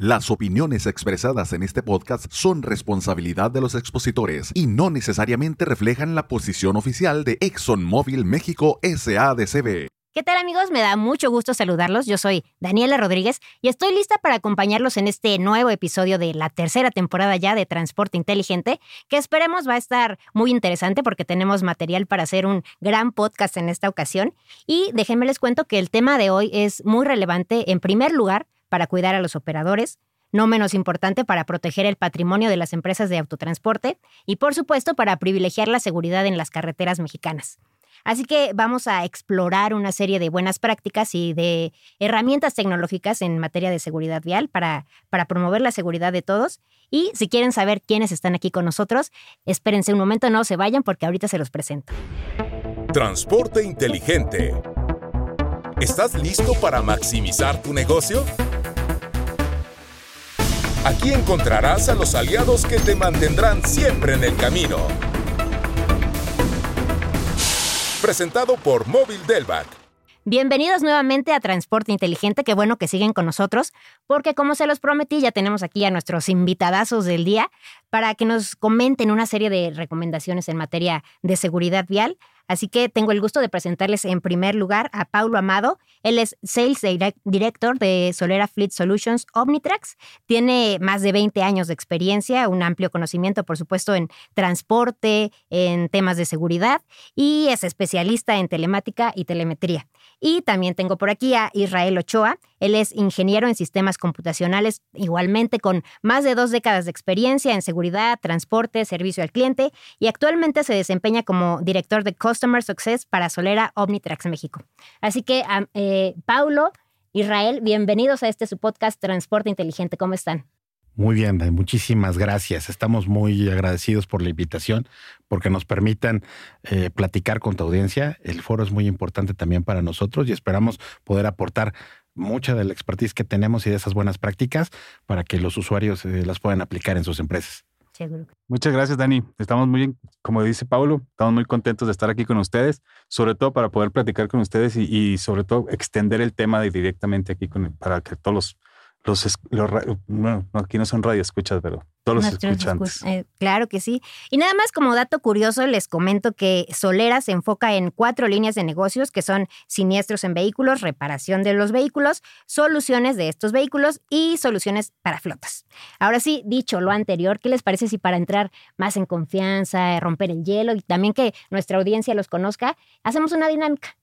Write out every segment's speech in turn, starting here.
Las opiniones expresadas en este podcast son responsabilidad de los expositores y no necesariamente reflejan la posición oficial de ExxonMobil México SADCB. ¿Qué tal amigos? Me da mucho gusto saludarlos. Yo soy Daniela Rodríguez y estoy lista para acompañarlos en este nuevo episodio de la tercera temporada ya de Transporte Inteligente, que esperemos va a estar muy interesante porque tenemos material para hacer un gran podcast en esta ocasión. Y déjenme les cuento que el tema de hoy es muy relevante en primer lugar para cuidar a los operadores, no menos importante para proteger el patrimonio de las empresas de autotransporte y por supuesto para privilegiar la seguridad en las carreteras mexicanas. Así que vamos a explorar una serie de buenas prácticas y de herramientas tecnológicas en materia de seguridad vial para, para promover la seguridad de todos. Y si quieren saber quiénes están aquí con nosotros, espérense un momento, no se vayan porque ahorita se los presento. Transporte inteligente. ¿Estás listo para maximizar tu negocio? Aquí encontrarás a los aliados que te mantendrán siempre en el camino presentado por Móvil Delvac. Bienvenidos nuevamente a Transporte Inteligente, qué bueno que siguen con nosotros, porque como se los prometí, ya tenemos aquí a nuestros invitadazos del día para que nos comenten una serie de recomendaciones en materia de seguridad vial. Así que tengo el gusto de presentarles en primer lugar a Paulo Amado. Él es Sales Director de Solera Fleet Solutions Omnitrax. Tiene más de 20 años de experiencia, un amplio conocimiento, por supuesto, en transporte, en temas de seguridad y es especialista en telemática y telemetría. Y también tengo por aquí a Israel Ochoa. Él es ingeniero en sistemas computacionales, igualmente con más de dos décadas de experiencia en seguridad, transporte, servicio al cliente y actualmente se desempeña como director de Customer Success para Solera Omnitrax México. Así que, eh, Paulo, Israel, bienvenidos a este su podcast Transporte Inteligente. ¿Cómo están? Muy bien, muchísimas gracias. Estamos muy agradecidos por la invitación, porque nos permitan eh, platicar con tu audiencia. El foro es muy importante también para nosotros y esperamos poder aportar mucha de la expertise que tenemos y de esas buenas prácticas para que los usuarios eh, las puedan aplicar en sus empresas. Muchas gracias, Dani. Estamos muy, como dice Paulo, estamos muy contentos de estar aquí con ustedes, sobre todo para poder platicar con ustedes y, sobre todo extender el tema directamente aquí con, para que todos los los, bueno, aquí no son radioescuchas, pero todos los escuchantes. Eh, claro que sí. Y nada más como dato curioso, les comento que Solera se enfoca en cuatro líneas de negocios que son siniestros en vehículos, reparación de los vehículos, soluciones de estos vehículos y soluciones para flotas. Ahora sí, dicho lo anterior, ¿qué les parece si para entrar más en confianza, romper el hielo y también que nuestra audiencia los conozca, hacemos una dinámica?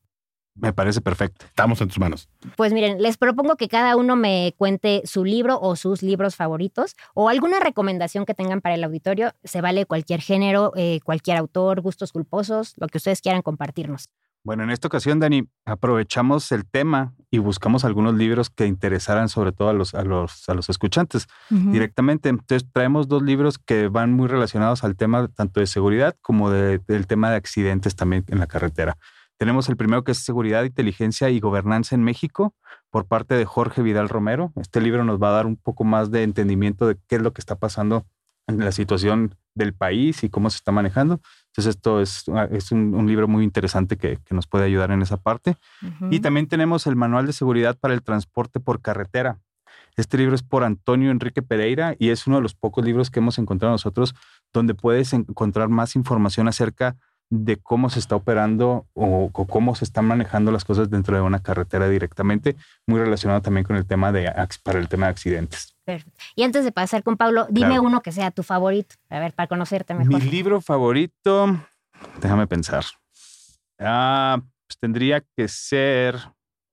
Me parece perfecto. Estamos en tus manos. Pues miren, les propongo que cada uno me cuente su libro o sus libros favoritos o alguna recomendación que tengan para el auditorio. Se vale cualquier género, eh, cualquier autor, gustos culposos, lo que ustedes quieran compartirnos. Bueno, en esta ocasión, Dani, aprovechamos el tema y buscamos algunos libros que interesaran sobre todo a los, a los, a los escuchantes directamente. Entonces, traemos dos libros que van muy relacionados al tema tanto de seguridad como del tema de accidentes también en la carretera. Tenemos el primero que es Seguridad, Inteligencia y Gobernanza en México por parte de Jorge Vidal Romero. Este libro nos va a dar un poco más de entendimiento de qué es lo que está pasando en la situación del país y cómo se está manejando. Entonces esto es, ah, es un, libro muy interesante que, nos puede ayudar en esa parte. Y también tenemos el Manual de Seguridad para el Transporte por Carretera. Este libro es por Antonio Enrique Pereira y es uno de los pocos libros que hemos encontrado nosotros donde puedes encontrar más información acerca de de cómo se está operando o, cómo se están manejando las cosas dentro de una carretera directamente, muy relacionado también con el tema de para el tema de accidentes. Perfecto. Y antes de pasar con Pablo, dime uno que sea tu favorito, a ver, para conocerte mejor. Mi libro favorito, déjame pensar. Ah, pues tendría que ser,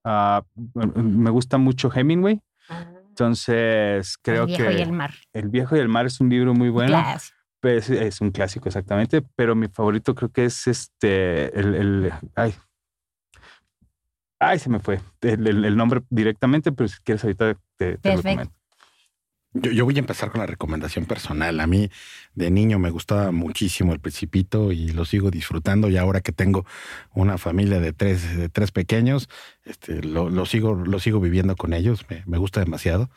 ah, me gusta mucho Hemingway. Ah. Entonces, creo que... El viejo y el mar. El viejo y el mar es un libro muy bueno. Pues, es un clásico exactamente, pero mi favorito creo que es este, el, ay, ay, se me fue el, nombre directamente, pero si quieres ahorita te, te lo comento. Yo, voy a empezar con la recomendación personal. A mí de niño me gustaba muchísimo el Principito y lo sigo disfrutando. Y ahora que tengo una familia de tres, de tres pequeños, este, lo, sigo, lo sigo viviendo con ellos. Me, me gusta demasiado.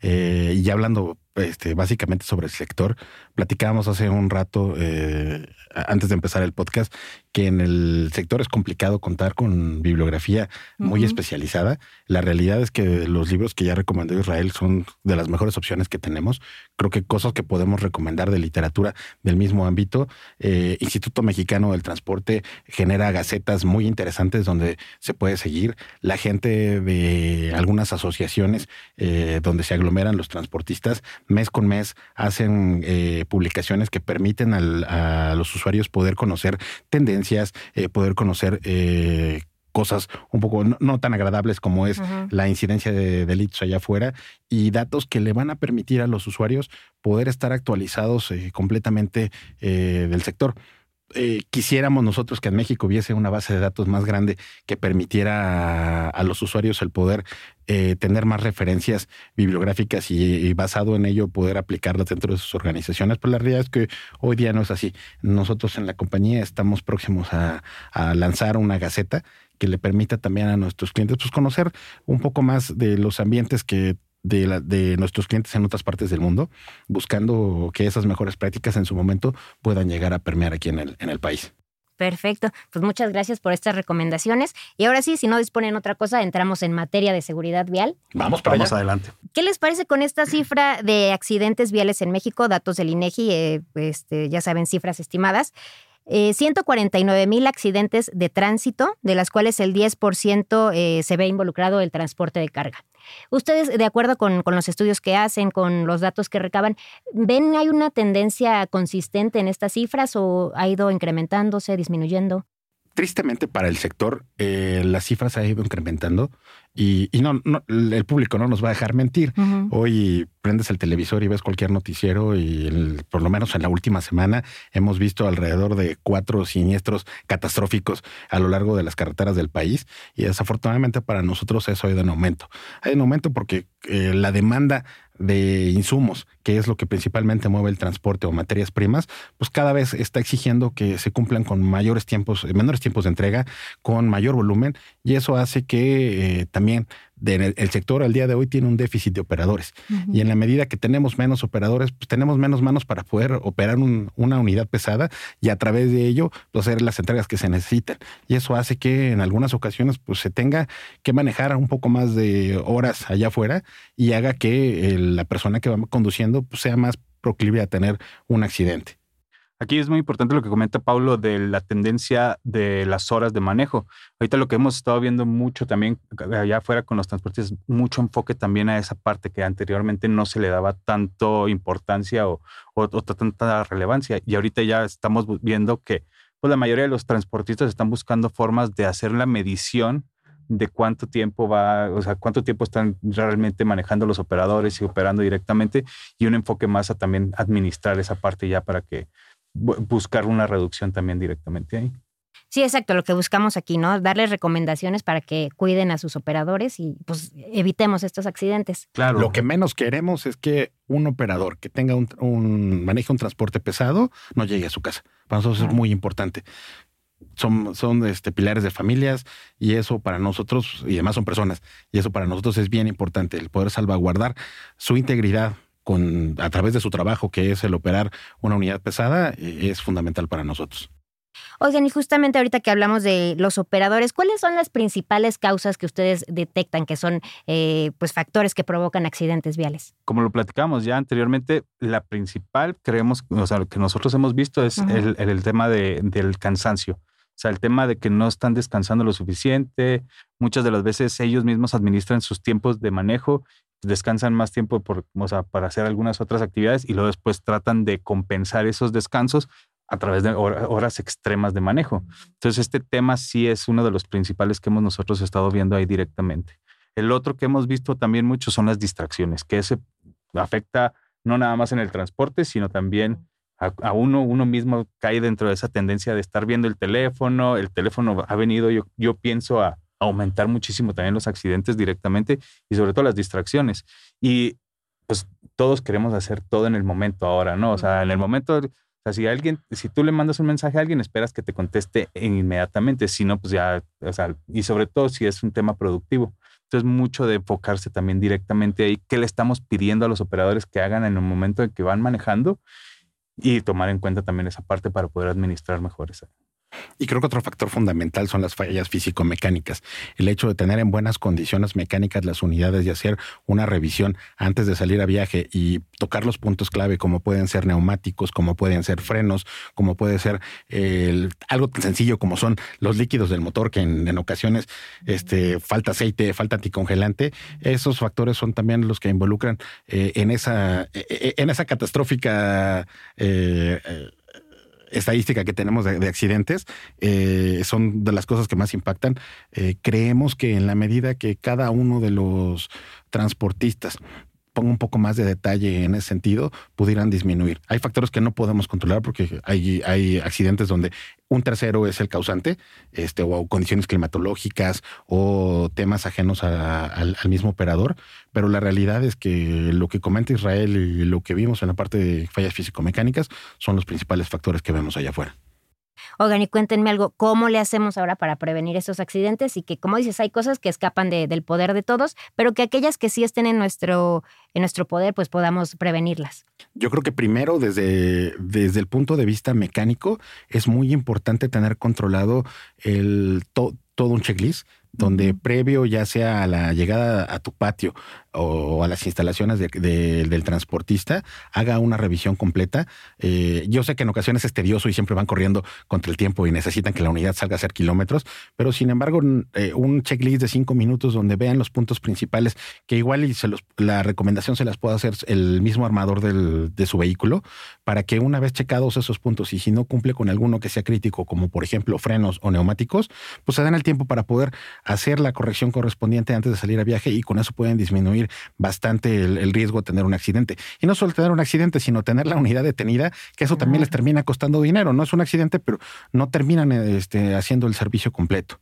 Eh, y ya hablando este, básicamente sobre el sector, platicábamos hace un rato, eh, antes de empezar el podcast, que en el sector es complicado contar con bibliografía muy especializada. La realidad es que los libros que ya recomendó Israel son de las mejores opciones que tenemos. Creo que cosas que podemos recomendar de literatura del mismo ámbito. Eh, Instituto Mexicano del Transporte genera gacetas muy interesantes donde se puede seguir. La gente de algunas asociaciones eh, donde se aglomeran los transportistas, mes con mes hacen eh, publicaciones que permiten a los usuarios poder conocer tendencias, eh, poder conocer cosas un poco no, tan agradables como es la incidencia de delitos allá afuera y datos que le van a permitir a los usuarios poder estar actualizados completamente del sector. Eh, quisiéramos nosotros que en México hubiese una base de datos más grande que permitiera a, los usuarios el poder eh, tener más referencias bibliográficas y, basado en ello poder aplicarlas dentro de sus organizaciones. Pero la realidad es que hoy día no es así. Nosotros en la compañía estamos próximos a, a lanzar una gaceta que le permita también a nuestros clientes pues, conocer un poco más de los ambientes que de, de, nuestros clientes en otras partes del mundo, buscando que esas mejores prácticas en su momento puedan llegar a permear aquí en el, en el país. Perfecto, pues muchas gracias por estas recomendaciones. Y ahora sí, si no disponen otra cosa, entramos en materia de seguridad vial. Vamos para Vamos adelante. ¿Qué les parece con esta cifra de accidentes viales en México? Datos del INEGI, eh, este, ya saben, cifras estimadas. 149 eh, mil accidentes de tránsito, de las cuales el 10% eh, se ve involucrado el transporte de carga. Ustedes, de acuerdo con, con, los estudios que hacen, con los datos que recaban, ¿ven hay una tendencia consistente en estas cifras o ha ido incrementándose, disminuyendo? Tristemente para el sector, eh, las cifras han ido incrementando. Y, no, el público no nos va a dejar mentir. Hoy prendes el televisor y ves cualquier noticiero y por lo menos en la última semana hemos visto alrededor de cuatro siniestros catastróficos a lo largo de las carreteras del país y desafortunadamente para nosotros eso ha ido en aumento. Ha ido en aumento porque eh, la demanda de insumos, que es lo que principalmente mueve el transporte o materias primas, pues cada vez está exigiendo que se cumplan con mayores tiempos, menores tiempos de entrega, con mayor volumen, y eso hace que eh, también el sector al día de hoy tiene un déficit de operadores. Y en la medida que tenemos menos operadores, pues tenemos menos manos para poder operar una unidad pesada y a través de ello pues, hacer las entregas que se necesitan. Y eso hace que en algunas ocasiones pues, se tenga que manejar un poco más de horas allá afuera y haga que la persona que va conduciendo pues, sea más proclive a tener un accidente. Aquí es muy importante lo que comenta Pablo de la tendencia de las horas de manejo. Ahorita lo que hemos estado viendo mucho también allá afuera con los transportes, mucho enfoque también a esa parte que anteriormente no se le daba tanto importancia o, o, tanta relevancia. Y ahorita ya estamos viendo que pues, la mayoría de los transportistas están buscando formas de hacer la medición de cuánto tiempo va, o sea, cuánto tiempo están realmente manejando los operadores y operando directamente y un enfoque más a también administrar esa parte ya para que buscar una reducción también directamente ahí. Sí, exacto, lo que buscamos aquí, ¿no? Darles recomendaciones para que cuiden a sus operadores y pues evitemos estos accidentes. Claro. Lo que menos queremos es que un operador que tenga un, un maneje un transporte pesado no llegue a su casa. Para nosotros es muy importante. Son, son este, pilares de familias y eso para nosotros, y además son personas, y eso para nosotros es bien importante, el poder salvaguardar su integridad, con, a través de su trabajo, que es el operar una unidad pesada, eh, es fundamental para nosotros. Oigan, y justamente ahorita que hablamos de los operadores, ¿cuáles son las principales causas que ustedes detectan que son eh, pues factores que provocan accidentes viales? Como lo platicamos ya anteriormente, la principal, creemos, o sea, lo que nosotros hemos visto es el, el, tema de, del cansancio. O sea, el tema de que no están descansando lo suficiente, muchas de las veces ellos mismos administran sus tiempos de manejo descansan más tiempo por, para hacer algunas otras actividades y luego después tratan de compensar esos descansos a través de horas extremas de manejo. Entonces, este tema sí es uno de los principales que hemos nosotros estado viendo ahí directamente. El otro que hemos visto también mucho son las distracciones, que ese afecta no nada más en el transporte, sino también a, uno, uno mismo cae dentro de esa tendencia de estar viendo el teléfono. El teléfono ha venido, yo, yo pienso, a, aumentar muchísimo también los accidentes directamente y sobre todo las distracciones. Y pues todos queremos hacer todo en el momento ahora, ¿no? O sea, en el momento, o sea, si alguien, si tú le mandas un mensaje a alguien, esperas que te conteste inmediatamente, si no, pues ya, o sea, y sobre todo si es un tema productivo. Entonces, mucho de enfocarse también directamente ahí, qué le estamos pidiendo a los operadores que hagan en el momento en que van manejando y tomar en cuenta también esa parte para poder administrar mejor esa, y creo que otro factor fundamental son las fallas físico-mecánicas. El hecho de tener en buenas condiciones mecánicas las unidades y hacer una revisión antes de salir a viaje y tocar los puntos clave como pueden ser neumáticos, como pueden ser frenos, como puede ser algo tan sencillo como son los líquidos del motor que en, ocasiones este, falta aceite, falta anticongelante. Esos factores son también los que involucran eh, en, esa, eh, eh, en esa catastrófica estadística que tenemos de, accidentes eh, son de las cosas que más impactan. Eh, creemos que en la medida que cada uno de los transportistas ponga un poco más de detalle en ese sentido, pudieran disminuir. Hay factores que no podemos controlar porque hay, hay accidentes donde un tercero es el causante, este, o condiciones climatológicas o temas ajenos al, mismo operador, pero la realidad es que lo que comenta Israel y lo que vimos en la parte de fallas físico-mecánicas son los principales factores que vemos allá afuera. Oigan, y cuéntenme algo, ¿cómo le hacemos ahora para prevenir esos accidentes? Y que, como dices, hay cosas que escapan del poder de todos, pero que aquellas que sí estén en nuestro, en nuestro poder, pues podamos prevenirlas. Yo creo que primero, desde, desde el punto de vista mecánico, es muy importante tener controlado el, todo un checklist donde previo ya sea a la llegada a tu patio o a las instalaciones del transportista, haga una revisión completa. Eh, yo sé que en ocasiones es tedioso y siempre van corriendo contra el tiempo y necesitan que la unidad salga a hacer kilómetros, pero sin embargo eh, un checklist de cinco minutos donde vean los puntos principales, que igual y se los, la recomendación se las puede hacer el mismo armador de su vehículo, para que una vez checados esos puntos y si no cumple con alguno que sea crítico, como por ejemplo frenos o neumáticos, pues se den el tiempo para poder hacer la corrección correspondiente antes de salir a viaje y con eso pueden disminuir bastante el, riesgo de tener un accidente. Y no solo tener un accidente, sino tener la unidad detenida, que eso también les termina costando dinero. No es un accidente, pero no terminan este, haciendo el servicio completo.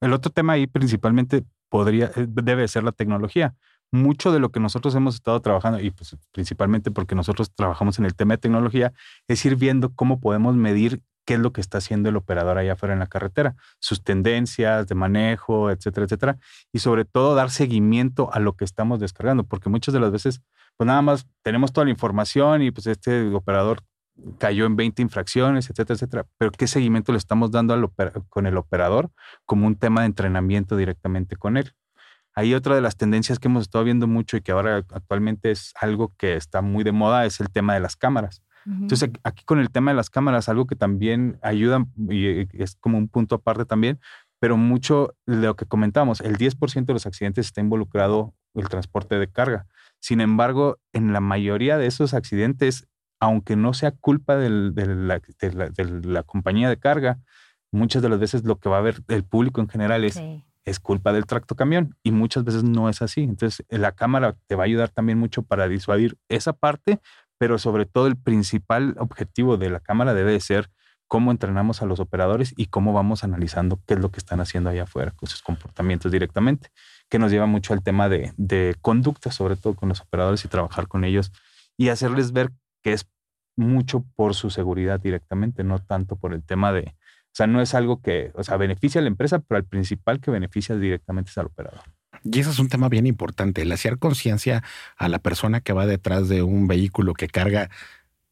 El otro tema ahí principalmente podría, eh, debe ser la tecnología. Mucho de lo que nosotros hemos estado trabajando, y pues principalmente porque nosotros trabajamos en el tema de tecnología, es ir viendo cómo podemos medir qué es lo que está haciendo el operador allá afuera en la carretera, sus tendencias de manejo, etcétera, etcétera. Y sobre todo dar seguimiento a lo que estamos descargando, porque muchas de las veces, pues nada más tenemos toda la información y pues este operador cayó en 20 infracciones, etcétera, etcétera. Pero ¿qué seguimiento le estamos dando al con el operador como un tema de entrenamiento directamente con él? Ahí otra de las tendencias que hemos estado viendo mucho y que ahora actualmente es algo que está muy de moda es el tema de las cámaras. Entonces, aquí con el tema de las cámaras, algo que también ayuda y eh, es como un punto aparte también, pero mucho de lo que comentamos, el 10% de los accidentes está involucrado el transporte de carga. Sin embargo, en la mayoría de esos accidentes, aunque no sea culpa de, la, compañía de carga, muchas de las veces lo que va a ver el público en general es, es culpa del tracto camión y muchas veces no es así. Entonces, la cámara te va a ayudar también mucho para disuadir esa parte, pero sobre todo el principal objetivo de la cámara debe ser cómo entrenamos a los operadores y cómo vamos analizando qué es lo que están haciendo allá afuera con sus comportamientos directamente, que nos lleva mucho al tema de, de conducta, sobre todo con los operadores y trabajar con ellos y hacerles ver que es mucho por su seguridad directamente, no tanto por el tema de, o sea, no es algo que, o sea, beneficia a la empresa, pero al principal que beneficia directamente es al operador. Y ese es un tema bien importante, el hacer conciencia a la persona que va detrás de un vehículo que carga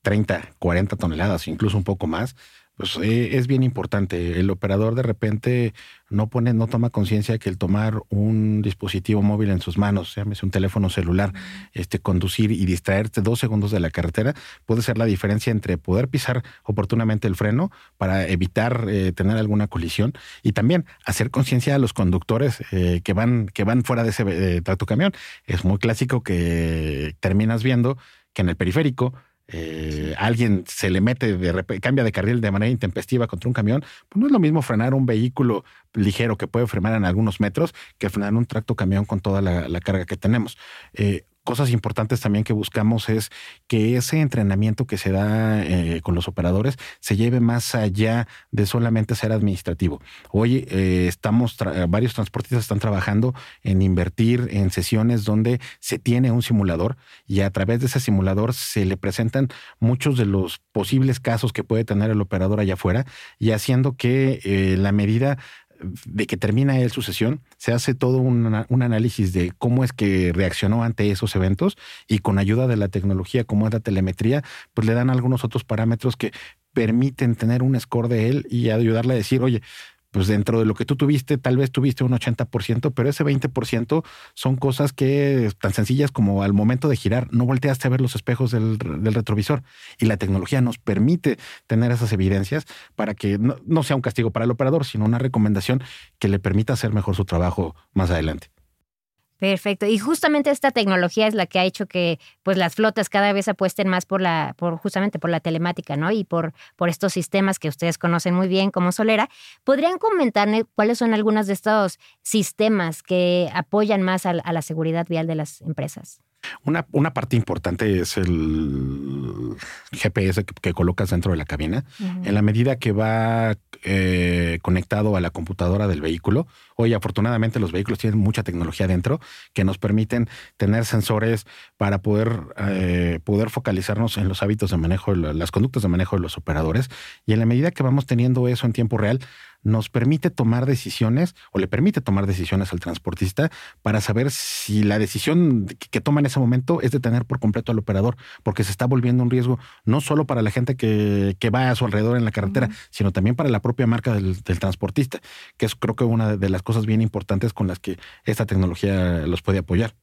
30, 40 toneladas, incluso un poco más, pues eh, es bien importante. El operador de repente no pone, no toma conciencia de que el tomar un dispositivo móvil en sus manos, llámese un teléfono celular, este, conducir y distraerte dos segundos de la carretera, puede ser la diferencia entre poder pisar oportunamente el freno para evitar eh, tener alguna colisión y también hacer conciencia a los conductores eh, que van, que van fuera de ese tracto camión. Es muy clásico que terminas viendo que en el periférico eh, alguien se le mete, de cambia de carril de manera intempestiva contra un camión, pues no es lo mismo frenar un vehículo ligero que puede frenar en algunos metros que frenar un tracto camión con toda la, carga que tenemos. Eh, cosas importantes también que buscamos es que ese entrenamiento que se da eh, con los operadores se lleve más allá de solamente ser administrativo. Hoy eh, estamos, varios transportistas están trabajando en invertir en sesiones donde se tiene un simulador y a través de ese simulador se le presentan muchos de los posibles casos que puede tener el operador allá afuera y haciendo que eh, la medida de que termina él su sesión, se hace todo un, análisis de cómo es que reaccionó ante esos eventos y con ayuda de la tecnología como es la telemetría, pues le dan algunos otros parámetros que permiten tener un score de él y ayudarle a decir, oye, pues dentro de lo que tú tuviste, tal vez tuviste un 80%, pero ese 20% son cosas que tan sencillas como al momento de girar, no volteaste a ver los espejos del, retrovisor. Y la tecnología nos permite tener esas evidencias para que no, no sea un castigo para el operador, sino una recomendación que le permita hacer mejor su trabajo más adelante. Perfecto. Y justamente esta tecnología es la que ha hecho que pues las flotas cada vez apuesten más por la, por justamente por la telemática, ¿no? Y por, por estos sistemas que ustedes conocen muy bien como Solera. ¿Podrían comentarme cuáles son algunos de estos sistemas que apoyan más a, la seguridad vial de las empresas? Una, una, parte importante es el GPS que, colocas dentro de la cabina. En la medida que va eh, conectado a la computadora del vehículo, Hoy, afortunadamente, los vehículos tienen mucha tecnología dentro que nos permiten tener sensores para poder, eh, poder focalizarnos en los hábitos de manejo, las conductas de manejo de los operadores. Y en la medida que vamos teniendo eso en tiempo real, nos permite tomar decisiones o le permite tomar decisiones al transportista para saber si la decisión que toma en ese momento es detener por completo al operador, porque se está volviendo un riesgo no solo para la gente que, va a su alrededor en la carretera, sino también para la propia marca del, del transportista, que es creo que una de las cosas bien importantes con las que esta tecnología los puede apoyar.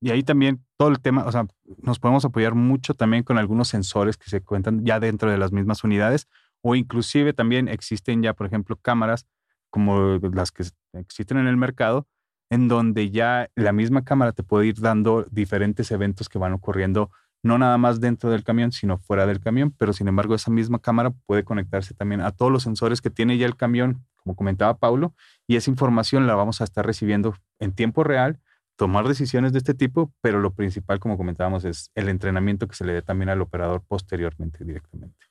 Y ahí también todo el tema, o sea, nos podemos apoyar mucho también con algunos sensores que se cuentan ya dentro de las mismas unidades o inclusive también existen ya, por ejemplo, cámaras como las que existen en el mercado, en donde ya la misma cámara te puede ir dando diferentes eventos que van ocurriendo, no nada más dentro del camión, sino fuera del camión, pero sin embargo esa misma cámara puede conectarse también a todos los sensores que tiene ya el camión como comentaba Paulo, y esa información la vamos a estar recibiendo en tiempo real, tomar decisiones de este tipo, pero lo principal, como comentábamos, es el entrenamiento que se le dé también al operador posteriormente directamente.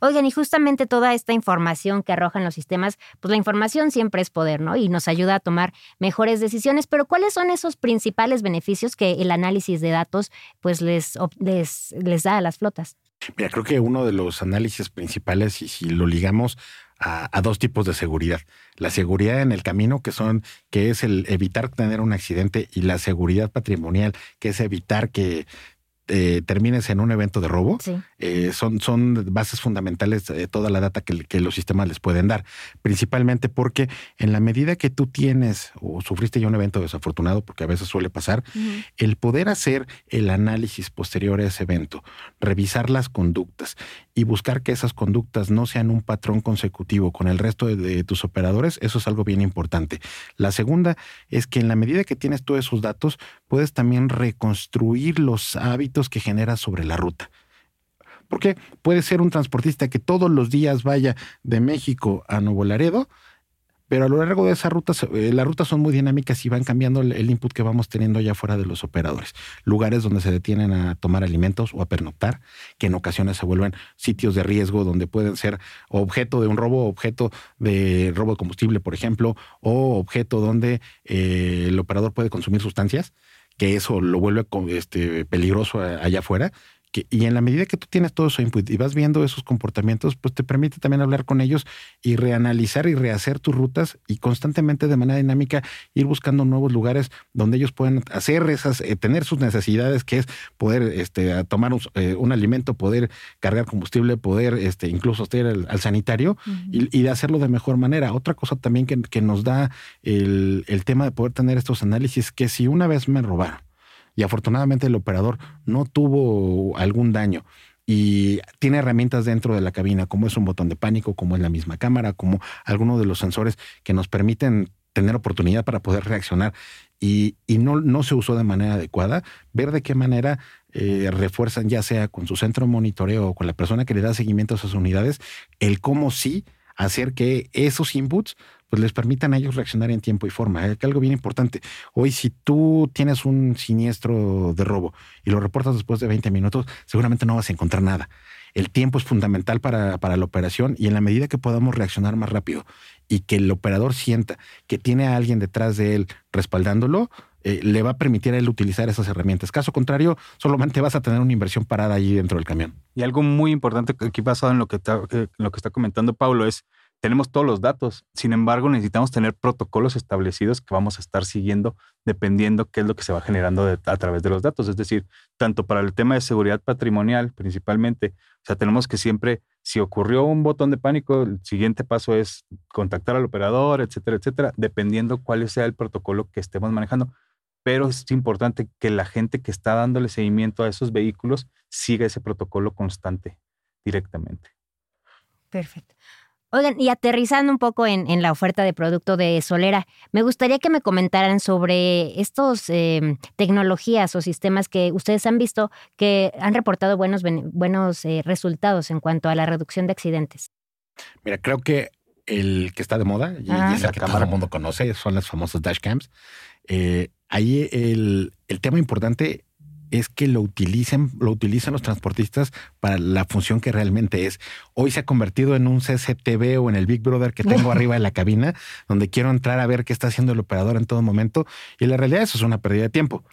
Oigan, y justamente toda esta información que arrojan los sistemas, pues la información siempre es poder, ¿no? Y nos ayuda a tomar mejores decisiones, pero ¿cuáles son esos principales beneficios que el análisis de datos pues les, les, les da a las flotas? Mira, creo que uno de los análisis principales, y si lo ligamos a, dos tipos de seguridad. La seguridad en el camino, que son, que es el evitar tener un accidente, y la seguridad patrimonial, que es evitar que eh, termines en un evento de robo, eh, son, son bases fundamentales de toda la data que, los sistemas les pueden dar. Principalmente porque en la medida que tú tienes o sufriste ya un evento desafortunado, porque a veces suele pasar, el poder hacer el análisis posterior a ese evento, revisar las conductas y buscar que esas conductas no sean un patrón consecutivo con el resto de, tus operadores, eso es algo bien importante. La segunda es que en la medida que tienes todos esos datos, puedes también reconstruir los hábitos que generas sobre la ruta. Porque puede ser un transportista que todos los días vaya de México a Nuevo Laredo, pero a lo largo de esa ruta, eh, las rutas son muy dinámicas y van cambiando el input que vamos teniendo allá fuera de los operadores. Lugares donde se detienen a tomar alimentos o a pernoctar, que en ocasiones se vuelven sitios de riesgo donde pueden ser objeto de un robo, objeto de robo de combustible, por ejemplo, o objeto donde eh, el operador puede consumir sustancias que eso lo vuelve este, peligroso allá afuera y en la medida que tú tienes todo eso input y vas viendo esos comportamientos, pues te permite también hablar con ellos y reanalizar y rehacer tus rutas y constantemente de manera dinámica ir buscando nuevos lugares donde ellos puedan hacer esas, eh, tener sus necesidades, que es poder este, tomar eh, un, alimento, poder cargar combustible, poder este, incluso estar al, sanitario y, de hacerlo de mejor manera. Otra cosa también que, que nos da el, el tema de poder tener estos análisis, que si una vez me robaron, y afortunadamente el operador no tuvo algún daño. Y tiene herramientas dentro de la cabina, como es un botón de pánico, como es la misma cámara, como algunos de los sensores que nos permiten tener oportunidad para poder reaccionar. Y, no, no, se usó de manera adecuada, ver de qué manera eh, refuerzan, ya sea con su centro de monitoreo o con la persona que le da seguimiento a esas unidades, el cómo sí hacer que esos inputs pues les permitan a ellos reaccionar en tiempo y forma. ¿eh? Algo bien importante. Hoy, si tú tienes un siniestro de robo y lo reportas después de 20 minutos, seguramente no vas a encontrar nada. El tiempo es fundamental para, para la operación y en la medida que podamos reaccionar más rápido y que el operador sienta que tiene a alguien detrás de él respaldándolo, eh, le va a permitir a él utilizar esas herramientas. Caso contrario, solamente vas a tener una inversión parada allí dentro del camión. Y algo muy importante aquí basado en lo que, está, lo que está comentando Pablo es tenemos todos los datos. Sin embargo, necesitamos tener protocolos establecidos que vamos a estar siguiendo dependiendo qué es lo que se va generando a través de los datos. Es decir, tanto para el tema de seguridad patrimonial principalmente, o sea, tenemos que siempre, si ocurrió un botón de pánico, el siguiente paso es contactar al operador, etcétera, etcétera, dependiendo cuál sea el protocolo que estemos manejando. Pero es importante que la gente que está dándole seguimiento a esos vehículos siga ese protocolo constante directamente. Perfecto. Oigan, y aterrizando un poco en, la oferta de producto de Solera, me gustaría que me comentaran sobre estos em, tecnologías o sistemas que ustedes han visto que han reportado buenos, buenos eh, resultados en cuanto a la reducción de accidentes. Mira, creo que el que está de moda y, ah. es el que todo el mundo conoce son las famosas dashcams. Eh, ahí el, el tema importante es que lo utilicen, lo utilizan los transportistas para la función que realmente es. Hoy se ha convertido en un CCTV o en el Big Brother que tengo arriba de la cabina, donde quiero entrar a ver qué está haciendo el operador en todo momento. Y la realidad eso es una pérdida de tiempo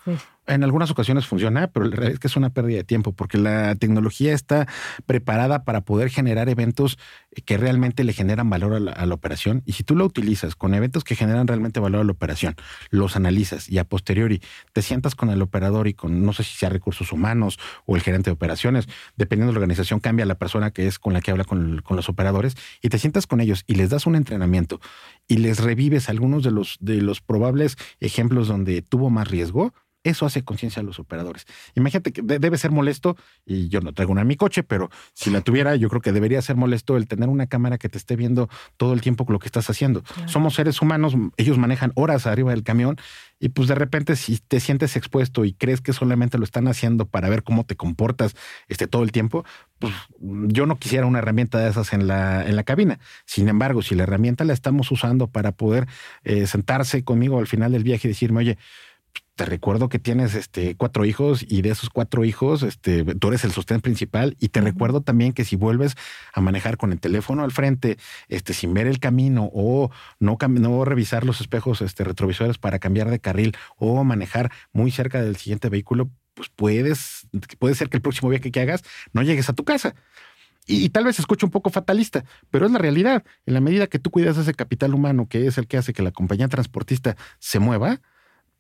en algunas ocasiones funciona, pero la realidad es que es una pérdida de tiempo porque la tecnología está preparada para poder generar eventos que realmente le generan valor a la, operación. Y si tú lo utilizas con eventos que generan realmente valor a la operación, los analizas y a posteriori te sientas con el operador y con, no sé si sea recursos humanos o el gerente de operaciones, dependiendo de la organización, cambia la persona que es con la que habla con, con los operadores y te sientas con ellos y les das un entrenamiento y les revives algunos de los, de los probables ejemplos donde tuvo más riesgo eso hace conciencia a los operadores. Imagínate que debe ser molesto, y yo no traigo una en mi coche, pero si la tuviera, yo creo que debería ser molesto el tener una cámara que te esté viendo todo el tiempo lo que estás haciendo. Somos seres humanos, ellos manejan horas arriba del camión y pues de repente si te sientes expuesto y crees que solamente lo están haciendo para ver cómo te comportas este, todo el tiempo, pues yo no quisiera una herramienta de esas en la, en la cabina. Sin embargo, si la herramienta la estamos usando para poder eh, sentarse conmigo al final del viaje y decirme, oye, te recuerdo que tienes este, cuatro hijos y de esos cuatro hijos este, tú eres el sostén principal y te recuerdo también que si vuelves a manejar con el teléfono al frente este, sin ver el camino o no, no revisar los espejos este, retrovisores para cambiar de carril o manejar muy cerca del siguiente vehículo, pues puedes, puede ser que el próximo viaje que hagas no llegues a tu casa. Y, y, tal vez escuche un poco fatalista, pero es la realidad. En la medida que tú cuidas ese capital humano, que es el que hace que la compañía transportista se mueva,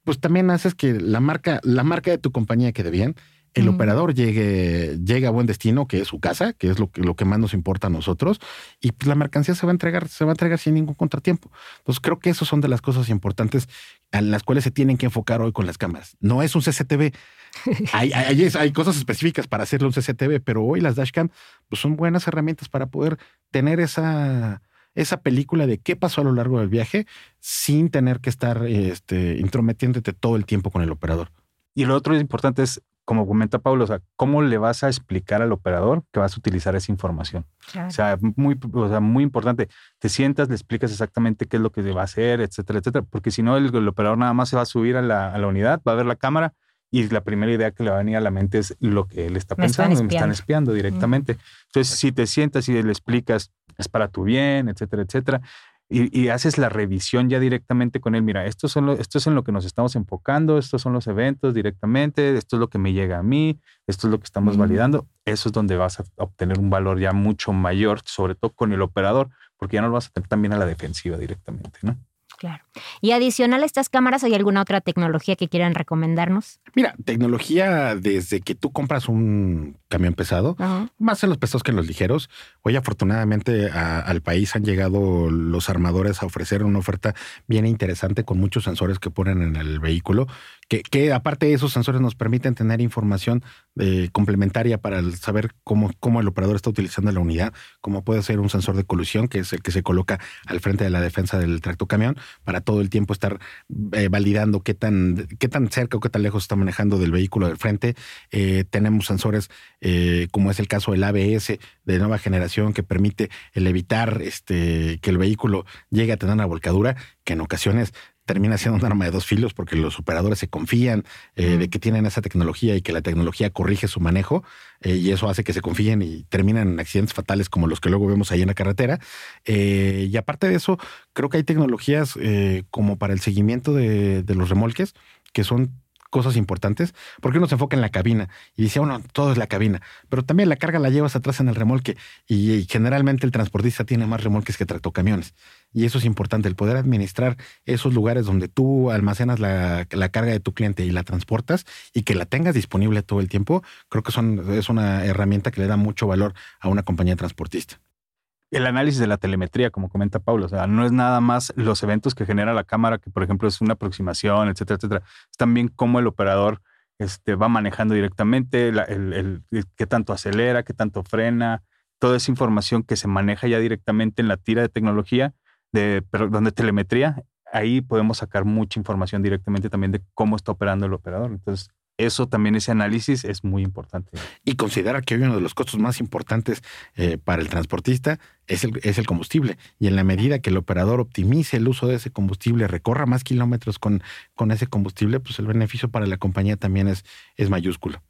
pues también haces que la marca, la marca de tu compañía quede bien, el operador llegue, llegue a buen destino, que es su casa, que es lo que, lo que más nos importa a nosotros, y pues la mercancía se va a entregar, se va a entregar sin ningún contratiempo. Entonces creo que esas son de las cosas importantes en las cuales se tienen que enfocar hoy con las cámaras. No es un CCTV. hay, hay, hay, cosas específicas para hacerlo un CCTV, pero hoy las dashcam pues son buenas herramientas para poder tener esa esa película de qué pasó a lo largo del viaje sin tener que estar este, intrometiéndote todo el tiempo con el operador. Y lo otro importante es, como comenta Pablo, o sea, ¿cómo le vas a explicar al operador que vas a utilizar esa información? O, sea, muy, o sea, muy importante. Te sientas, le explicas exactamente qué es lo que va a hacer, etcétera, etcétera. Porque si no, el, operador nada más se va a subir a la, a la unidad, va a ver la cámara y la primera idea que le va a venir a la mente es lo que él está pensando, me están espiando directamente. Entonces, si te sientas y le explicas, es para tu bien, etcétera, etcétera, y, haces la revisión ya directamente con él, mira, esto, son esto es en lo que nos estamos enfocando, estos son los eventos directamente, esto es lo que me llega a mí, esto es lo que estamos validando, eso es donde vas a obtener un valor ya mucho mayor, sobre todo con el operador, porque ya no lo vas a tener también a la defensiva directamente, ¿no? Claro. Y adicional a estas cámaras, ¿hay alguna otra tecnología que quieran recomendarnos? Mira, tecnología desde que tú compras un camión pesado, más en los pesados que en los ligeros. Hoy afortunadamente al país han llegado los armadores a ofrecer una oferta bien interesante con muchos sensores que ponen en el vehículo que, aparte de esos sensores nos permiten tener información eh, complementaria para saber cómo, cómo el operador está utilizando la unidad, como puede ser un sensor de colusión, que es el que se coloca al frente de la defensa del tracto camión, para todo el tiempo estar eh, validando qué tan, qué tan cerca o qué tan lejos está manejando del vehículo del frente. Eh, tenemos sensores como es el caso del ABS de nueva generación que permite el evitar este, que el vehículo llegue a tener una volcadura, que en ocasiones termina siendo un arma de dos filos porque los operadores se confían eh, de que tienen esa tecnología y que la tecnología corrige su manejo eh, y eso hace que se confíen y terminan en accidentes fatales como los que luego vemos ahí en la carretera. Eh, y aparte de eso, creo que hay tecnologías como para el seguimiento de, de los remolques que son cosas importantes, porque uno se enfoca en la cabina y dice, bueno, todo es la cabina, pero también la carga la llevas atrás en el remolque y, generalmente el transportista tiene más remolques que tractocamiones. Y eso es importante, el poder administrar esos lugares donde tú almacenas la, carga de tu cliente y la transportas y que la tengas disponible todo el tiempo, creo que son, es una herramienta que le da mucho valor a una compañía transportista el análisis de la telemetría, como comenta Pablo, o sea, no es nada más los eventos que genera la cámara, que por ejemplo es una aproximación, etcétera, etcétera. Es también cómo el operador este, va manejando directamente, el, qué tanto acelera, qué tanto frena, toda esa información que se maneja ya directamente en la tira de tecnología, de, perdón, de telemetría, ahí podemos sacar mucha información directamente también de cómo está operando el operador. Entonces, eso también, ese análisis es muy importante. Y considera que hoy uno de los costos más importantes eh, para el transportista es el, es el, combustible. Y en la medida que el operador optimice el uso de ese combustible, recorra más kilómetros con, con ese combustible, pues el beneficio para la compañía también es, es mayúsculo.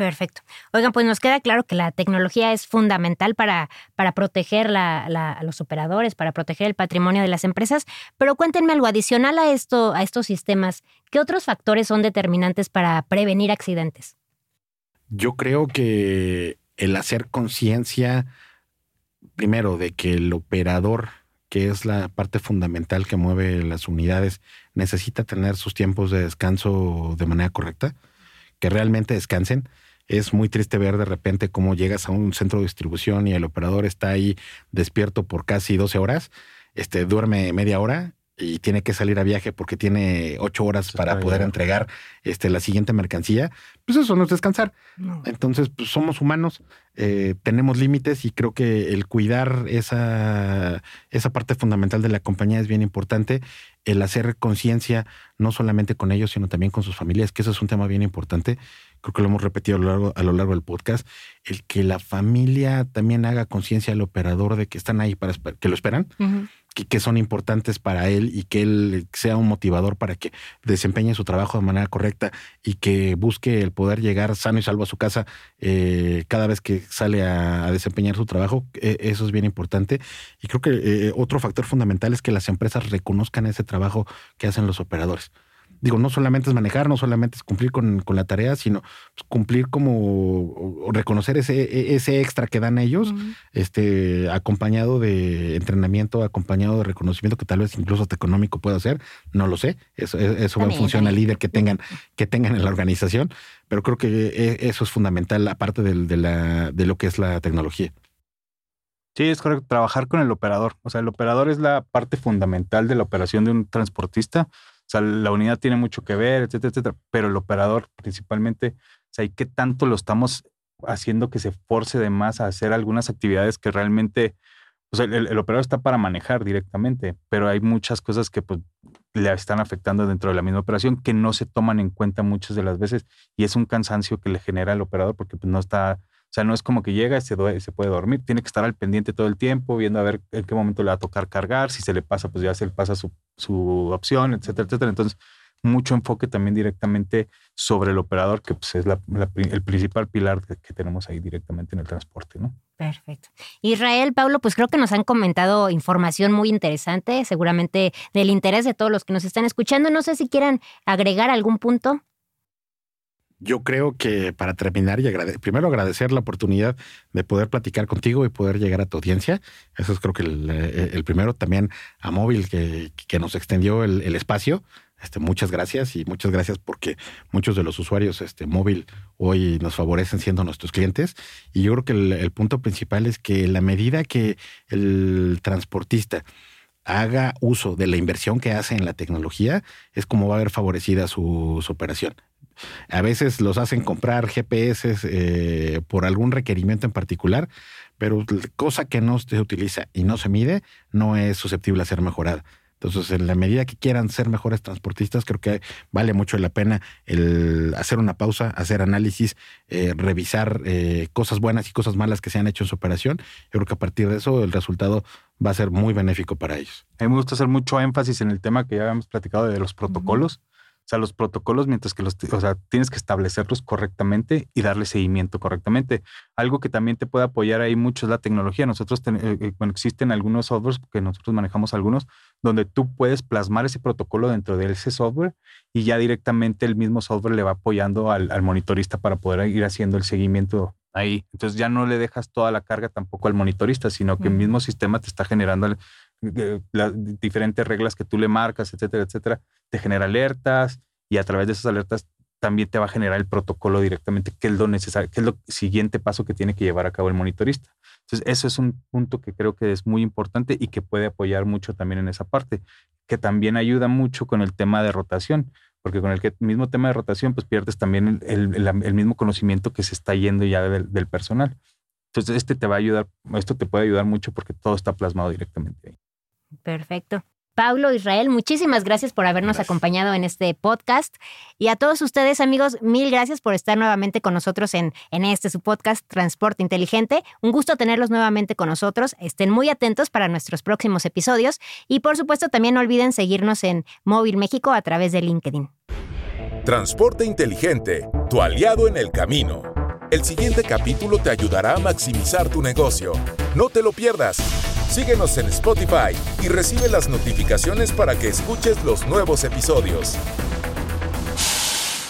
Perfecto. Oigan, pues nos queda claro que la tecnología es fundamental para, para proteger a los operadores, para proteger el patrimonio de las empresas, pero cuéntenme algo adicional a, esto, a estos sistemas. ¿Qué otros factores son determinantes para prevenir accidentes? Yo creo que el hacer conciencia, primero, de que el operador, que es la parte fundamental que mueve las unidades, necesita tener sus tiempos de descanso de manera correcta, que realmente descansen es muy triste ver de repente cómo llegas a un centro de distribución y el operador está ahí despierto por casi 12 horas, este, duerme media hora y tiene que salir a viaje porque tiene ocho horas para poder entregar este, la siguiente mercancía, pues eso no es descansar. Entonces, pues somos humanos, eh, tenemos límites y creo que el cuidar esa, esa parte fundamental de la compañía es bien importante. El hacer conciencia, no solamente con ellos, sino también con sus familias, que eso es un tema bien importante creo que lo hemos repetido a lo largo, a lo largo del podcast, el que la familia también haga conciencia al operador de que están ahí para que lo esperan, que, son importantes para él y que él sea un motivador para que desempeñe su trabajo de manera correcta y que busque el poder llegar sano y salvo a su casa eh, cada vez que sale a, desempeñar su trabajo. E, eso es bien importante. Y creo que eh, otro factor fundamental es que las empresas reconozcan ese trabajo que hacen los operadores digo, no solamente es manejar, no solamente es cumplir con, la tarea, sino pues, cumplir como reconocer ese, e, ese extra que dan ellos, este, acompañado de entrenamiento, acompañado de reconocimiento que tal vez incluso hasta económico pueda ser, no lo sé, eso, e, eso va en función al líder que tengan, que tengan en la organización, pero creo que e, eso es fundamental, aparte de, de, la, de lo que es la tecnología. Sí, es correcto. Trabajar con el operador. O sea, el operador es la parte fundamental de la operación de un transportista. O sea, la unidad tiene mucho que ver, etcétera, etcétera, pero el operador principalmente, o sea, ¿y qué tanto lo estamos haciendo que se force de más a hacer algunas actividades que realmente, o sea, el, operador está para manejar directamente, pero hay muchas cosas que pues le están afectando dentro de la misma operación que no se toman en cuenta muchas de las veces y es un cansancio que le genera al operador porque pues no está o sea, no es como que llega y se, se puede dormir. Tiene que estar al pendiente todo el tiempo, viendo a ver en qué momento le va a tocar cargar. Si se le pasa, pues ya se le pasa su, su opción, etcétera, etcétera. Entonces, mucho enfoque también directamente sobre el operador, que pues, es el principal pilar que, tenemos ahí directamente en el transporte, ¿no? Perfecto. Israel, Pablo, pues creo que nos han comentado información muy interesante, seguramente del interés de todos los que nos están escuchando. No sé si quieran agregar algún punto. Yo creo que para terminar y primero agradecer la oportunidad de poder platicar contigo y poder llegar a tu audiencia. Eso es creo que el, eh, primero. También a Móvil que, nos extendió el, espacio. Este, muchas gracias y muchas gracias porque muchos de los usuarios este, móvil hoy nos favorecen siendo nuestros clientes. Y yo creo que el, punto principal es que la medida que el transportista haga uso de la inversión que hace en la tecnología, es como va a ver favorecida su operación. A veces los hacen comprar GPS eh, por algún requerimiento en particular, pero cosa que no se utiliza y no se mide no es susceptible a ser mejorada. Entonces, en la medida que quieran ser mejores transportistas, creo que vale mucho la pena el hacer una pausa, hacer análisis, eh, revisar eh, cosas buenas y cosas malas que se han hecho en su operación. Yo creo que a partir de eso el resultado va a ser muy benéfico para ellos. A mí me gusta hacer mucho énfasis en el tema que ya habíamos platicado de los protocolos. Sea, los protocolos, mientras que los, o sea, tienes que establecerlos correctamente y darle seguimiento correctamente. Algo que también te puede apoyar ahí mucho es la tecnología. Nosotros, eh, eh, bueno, existen algunos softwares, que nosotros manejamos algunos, donde tú puedes plasmar ese protocolo dentro de ese software y ya directamente el mismo software le va apoyando al, al monitorista para poder ir haciendo el seguimiento ahí. Entonces ya no le dejas toda la carga tampoco al monitorista, sino que el mismo sistema te está generando las diferentes reglas que tú le marcas, etcétera, etcétera, te genera alertas y a través de esas alertas también te va a generar el protocolo directamente, qué es lo necesario, qué es lo siguiente paso que tiene que llevar a cabo el monitorista. Entonces, eso es un punto que creo que es muy importante y que puede apoyar mucho también en esa parte, que también ayuda mucho con el tema de rotación, porque con el mismo tema de rotación, pues pierdes también el, mismo conocimiento que se está yendo ya del, del personal. Entonces, este te va a ayudar, esto te puede ayudar mucho porque todo está plasmado directamente ahí. Perfecto. Paulo Israel, muchísimas gracias por habernos acompañado en este podcast. Y a todos ustedes, amigos, mil gracias por estar nuevamente con nosotros en, en este su podcast Transporte Inteligente. Un gusto tenerlos nuevamente con nosotros. Estén muy atentos para nuestros próximos episodios. Y por supuesto, también no olviden seguirnos en Móvil México a través de LinkedIn. Transporte Inteligente, tu aliado en el camino. El siguiente capítulo te ayudará a maximizar tu negocio. No te lo pierdas. Síguenos en Spotify y recibe las notificaciones para que escuches los nuevos episodios.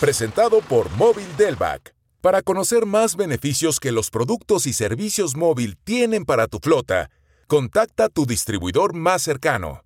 Presentado por Móvil Delvac. Para conocer más beneficios que los productos y servicios móvil tienen para tu flota, contacta a tu distribuidor más cercano.